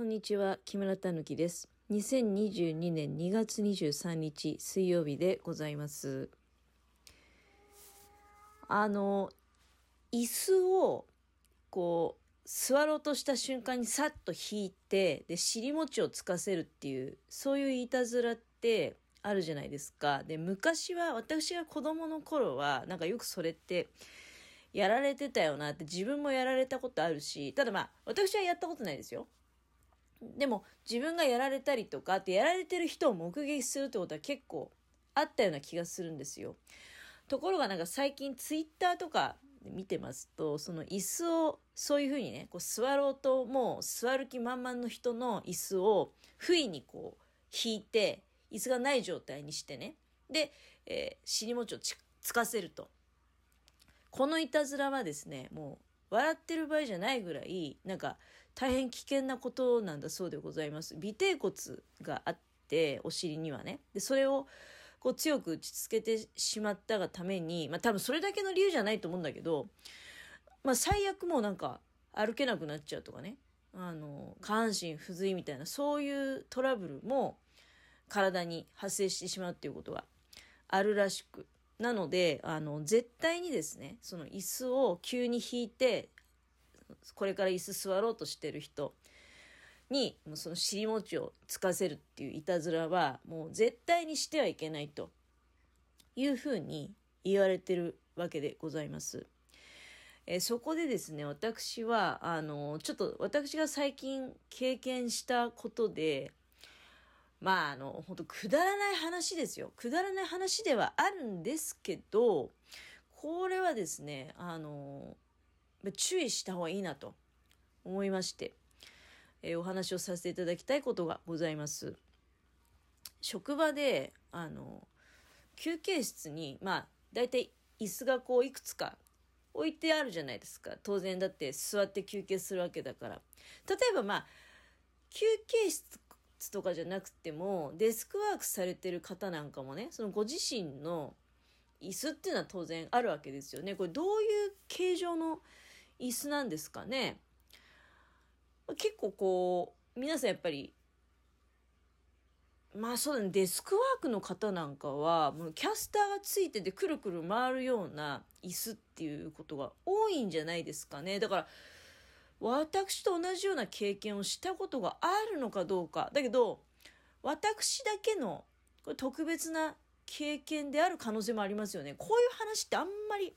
こんにちは、木村たぬきです。2022年2月23日水曜日でございます。あの、椅子をこう座ろうとした瞬間にさっと引いて、で、尻餅をつかせるっていう、そういういたずらってあるじゃないですか。で、昔は、私が子供の頃は、なんかよくそれって、やられてたよなって自分もやられたことあるし、ただまあ、私はやったことないですよ。でも、自分がやられたりとかって、やられてる人を目撃するってことは結構あったような気がするんですよ。ところがなんか最近ツイッターとか見てますと、その椅子をそういうふうにね、こう座ろうともう座る気満々の人の椅子を不意にこう引いて、椅子がない状態にしてね、で、えー、尻餅をつかせると。このいたずらはですね、もう笑ってる場合じゃないぐらい、なんか大変危険なことなんだそうでございます。尾てい骨があって、お尻にはね。で、それをこう強く打ちつけてしまったがために、まあ多分それだけの理由じゃないと思うんだけど、まあ最悪もうなんか歩けなくなっちゃうとかね。あの、下半身不随みたいな、そういうトラブルも体に発生してしまうっていうことがあるらしく。なので、あの、絶対にですね、その椅子を急に引いて、これから椅子座ろうとしてる人に、もうその尻餅をつかせるっていういたずらは、もう絶対にしてはいけないというふうに言われてるわけでございます。えそこでですね、私は、あの、ちょっと私が最近経験したことで、まあ、あの、本当くだらない話ですよ。くだらない話ではあるんですけど、これはですね、あの、注意した方がいいなと思いまして、えー、お話をさせていただきたいことがございます。職場で、あの、休憩室に、まあ、だいたい椅子がこういくつか置いてあるじゃないですか。当然だって座って休憩するわけだから。例えばまあ、休憩室とかじゃなくても、デスクワークされてる方なんかもね、そのご自身の椅子っていうのは当然あるわけですよね。これどういう形状の椅子なんですかね。結構こう、皆さんやっぱり、まあそうだね、デスクワークの方なんかは、もうキャスターがついててくるくる回るような椅子っていうことが多いんじゃないですかね。だから、私と同じような経験をしたことがあるのかどうか。だけど、私だけのこれ特別な経験である可能性もありますよね。こういう話ってあんまり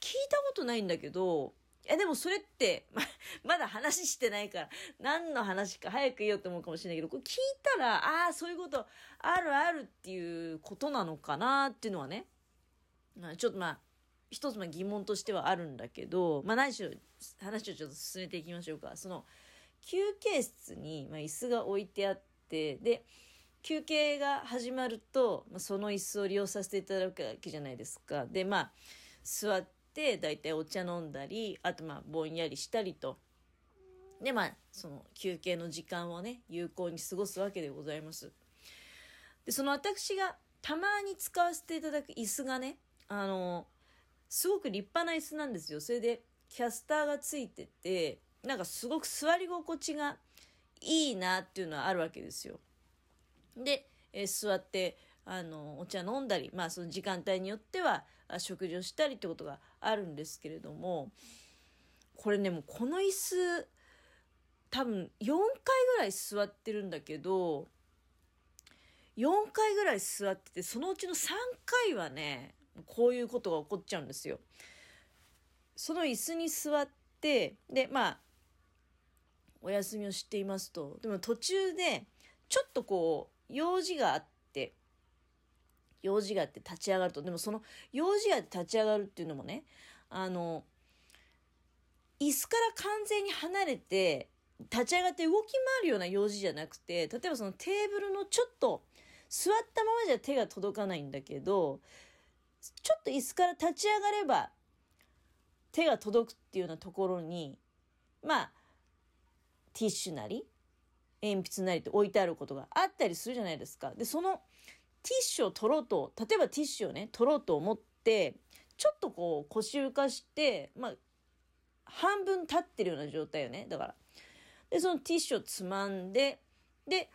聞いたことないんだけど、いやでもそれって、ま、まだ話してないから、何の話か早く言おうと思うかもしれないけど、これ聞いたら、ああ、そういうことあるあるっていうことなのかなっていうのはね、まあちょっとまあ、一つの疑問としてはあるんだけど、まあ何しろ話をちょっと進めていきましょうか。その、休憩室に、まあ、椅子が置いてあって、で、休憩が始まると、まあ、その椅子を利用させていただくわけじゃないですか。で、まあ、座って、だいたいお茶飲んだり、あとまあ、ぼんやりしたりと。で、まあ、その休憩の時間をね、有効に過ごすわけでございます。で、その私がたまに使わせていただく椅子がね、あの、すごく立派な椅子なんですよ。それで、キャスターがついてて、なんかすごく座り心地がいいなっていうのはあるわけですよ。で、えー、座って、あの、お茶飲んだり、まあその時間帯によっては食事をしたりってことがあるんですけれども、これね、もうこの椅子、多分4回ぐらい座ってるんだけど、4回ぐらい座ってて、そのうちの3回はね、こういうことが起こっちゃうんですよ。その椅子に座って、で、まあ、お休みをしていますと、でも途中で、ちょっとこう、用事があって、用事があって立ち上がると、でもその用事があって立ち上がるっていうのもね、あの、椅子から完全に離れて、立ち上がって動き回るような用事じゃなくて、例えばそのテーブルのちょっと座ったままじゃ手が届かないんだけど、ちょっと椅子から立ち上がれば手が届くっていうようなところに、まあ、ティッシュなり、鉛筆なりって置いてあることがあったりするじゃないですか。で、そのティッシュを取ろうと、例えばティッシュをね、取ろうと思って、ちょっとこう腰浮かして、まあ、半分立ってるような状態よね。だから。で、そのティッシュをつまんで、で、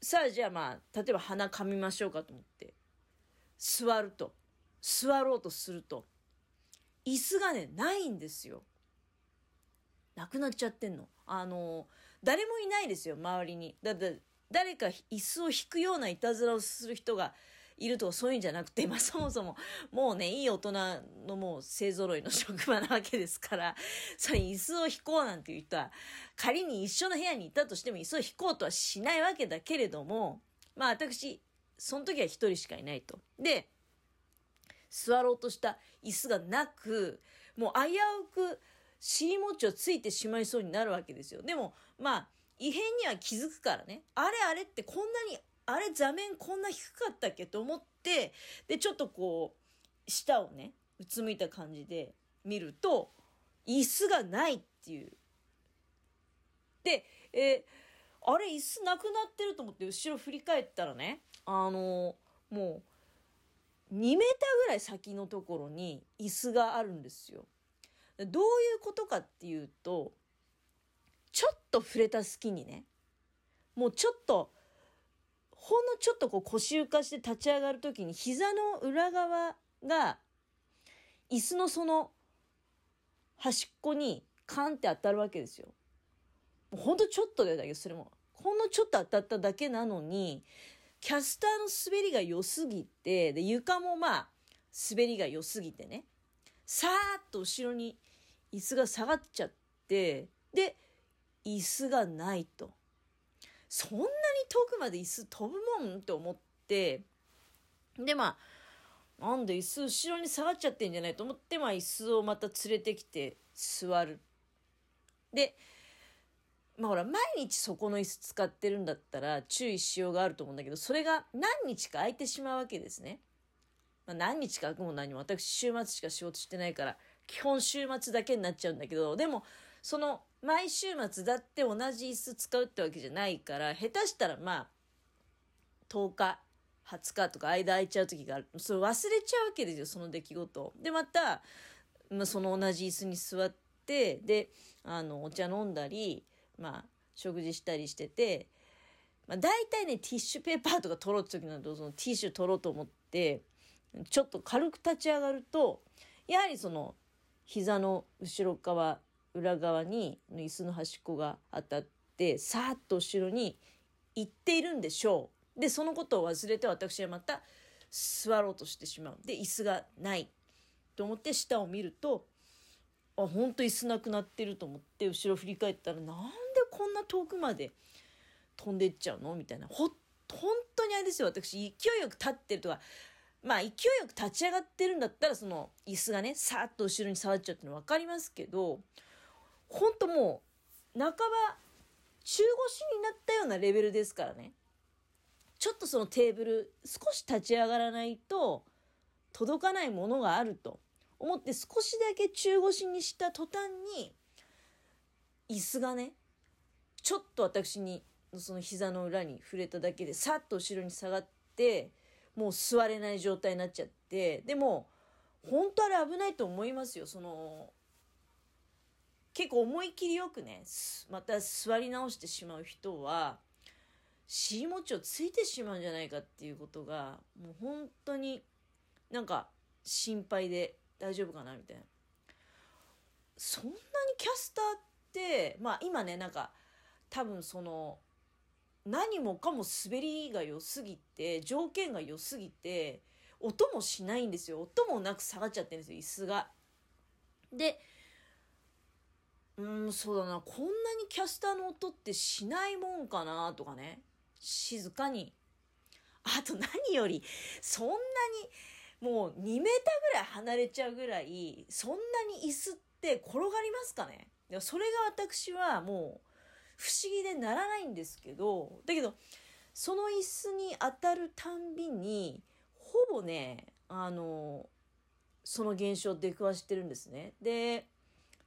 さあじゃあまあ、例えば鼻かみましょうかと思って、座ると、座ろうとすると、椅子がね、ないんですよ。なくなっちゃってんの。あの、誰もいないですよ、周りに。だって、誰か椅子を引くようないたずらをする人がいるとかそういうんじゃなくて、まあそもそも、もうね、いい大人のもう勢揃いの職場なわけですから、それ椅子を引こうなんていう人は、仮に一緒の部屋にいたとしても椅子を引こうとはしないわけだけれども、まあ私、その時は一人しかいないと。で、座ろうとした椅子がなく、もう危うく尻餅をついてしまいそうになるわけですよ。でも、まあ、異変には気づくからね。あれあれってこんなにあれ座面こんな低かったっけと思って、で、ちょっとこう、下をね、うつむいた感じで見ると、椅子がないっていう。で、えー、あれ椅子なくなってると思って後ろ振り返ったらね、あのー、もう、2メーターぐらい先のところに椅子があるんですよ。どういうことかっていうと、ちょっと触れた隙にね、もうちょっとほんのちょっとこう腰浮かして立ち上がる時に膝の裏側が椅子のその端っこにカンって当たるわけですよ。ほんとちょっとだけどそれもほんのちょっと当たっただけなのにキャスターの滑りが良すぎてで床もまあ滑りが良すぎてねさーっと後ろに椅子が下がっちゃってで椅子がないと。そんなに遠くまで椅子飛ぶもんと思って、で、まあ、なんで椅子後ろに下がっちゃってんじゃないと思って、まあ椅子をまた連れてきて座る。で、まあほら、毎日そこの椅子使ってるんだったら注意しようがあると思うんだけど、それが何日か空いてしまうわけですね。まあ、何日か空くも何も私週末しか仕事してないから、基本週末だけになっちゃうんだけど、でも、その毎週末だって同じ椅子使うってわけじゃないから、下手したらまあ、10日、20日とか間空いちゃう時がある。それ忘れちゃうわけですよ、その出来事で、また、まあ、その同じ椅子に座って、で、あの、お茶飲んだり、まあ、食事したりしてて、まあ、大体ね、ティッシュペーパーとか取ろうって時など、そのティッシュ取ろうと思って、ちょっと軽く立ち上がると、やはりその、膝の後ろ側裏側に椅子の端っこが当たってさーっと後ろに行っているんでしょう。でそのことを忘れて私はまた座ろうとしてしまう。で椅子がない。と思って下を見るとあ本当椅子なくなってると思って後ろ振り返ったらなんでこんな遠くまで飛んでっちゃうの？みたいな。ほ本当にあれですよ。私勢いよく立ってるとかまあ勢いよく立ち上がってるんだったらその椅子がねさーっと後ろに触っちゃうっての分かりますけどほんともう、半ば、中腰になったようなレベルですからね。ちょっとそのテーブル、少し立ち上がらないと、届かないものがあると思って少しだけ中腰にした途端に、椅子がね、ちょっと私に、その膝の裏に触れただけで、さっと後ろに下がって、もう座れない状態になっちゃって、でも、本当あれ危ないと思いますよ。その、結構思い切りよくね、また座り直してしまう人は、尻餅をついてしまうんじゃないかっていうことが、もう本当になんか心配で大丈夫かなみたいな。そんなにキャスターって、まあ今ね、なんか多分その、何もかも滑りが良すぎて、条件が良すぎて、音もしないんですよ。音もなく下がっちゃってるんですよ、椅子が。で、うん、そうだな。こんなにキャスターの音ってしないもんかなとかね。静かに。あと何より、そんなに、もう2メーターぐらい離れちゃうぐらい、そんなに椅子って転がりますかねそれが私はもう不思議でならないんですけど、だけど、その椅子に当たるたんびに、ほぼね、あの、その現象出くわしてるんですね。で、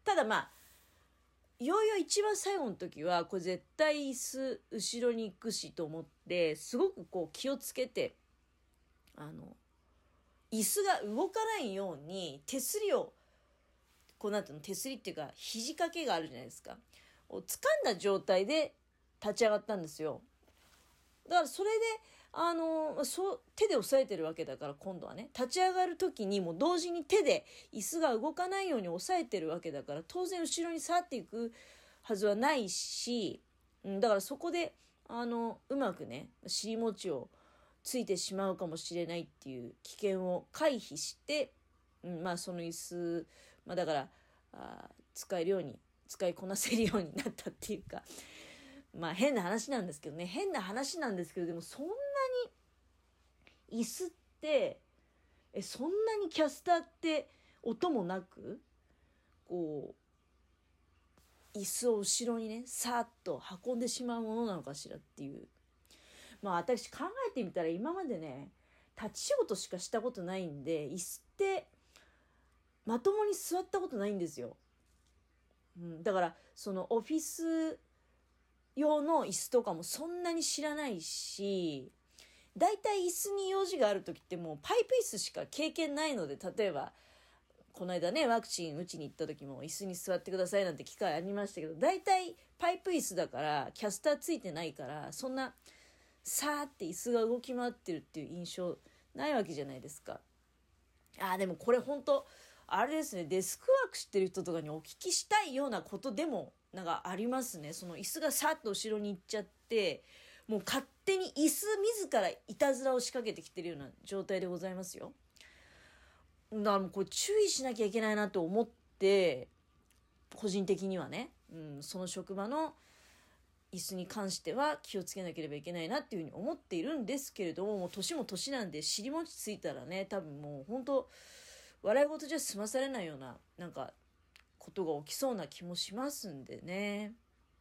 ただまあ、いよいよ一番最後の時は、これ絶対椅子後ろに行くしと思って、すごくこう気をつけて、あの、椅子が動かないように手すりを、こうなんていうの、手すりっていうか、肘掛けがあるじゃないですか。を掴んだ状態で立ち上がったんですよ。だからそれで、あの、そう、手で押さえてるわけだから今度はね、立ち上がる時にも同時に手で椅子が動かないように押さえてるわけだから、当然後ろに去っていくはずはないし、うん、だからそこで、あの、うまくね、尻餅をついてしまうかもしれないっていう危険を回避して、うん、まあその椅子、まあだから、あ使えるように、使いこなせるようになったっていうか、まあ変な話なんですけどね、変な話なんですけど、でもそんな椅子って、え、そんなにキャスターって音もなく、こう、椅子を後ろにね、さーっと運んでしまうものなのかしらっていう。まあ私考えてみたら今までね、立ち仕事しかしたことないんで、椅子ってまともに座ったことないんですよ。うん、だからそのオフィス用の椅子とかもそんなに知らないし、だいたい椅子に用事がある時ってもうパイプ椅子しか経験ないので、例えば、この間ね、ワクチン打ちに行った時も椅子に座ってくださいなんて機会ありましたけど、だいたいパイプ椅子だから、キャスターついてないから、そんな、さーって椅子が動き回ってるっていう印象ないわけじゃないですか。ああ、でもこれ本当あれですね、デスクワークしてる人とかにお聞きしたいようなことでもなんかありますね。その椅子がさっと後ろに行っちゃって、もう勝手に椅子自らいたずらを仕掛けてきてるような状態でございますよ。だからもうこれ注意しなきゃいけないなと思って、個人的にはね、うん、その職場の椅子に関しては気をつけなければいけないなっていうふうに思っているんですけれども、もう年も年なんで尻餅ついたらね、多分もう本当笑い事じゃ済まされないような、なんかことが起きそうな気もしますんでね。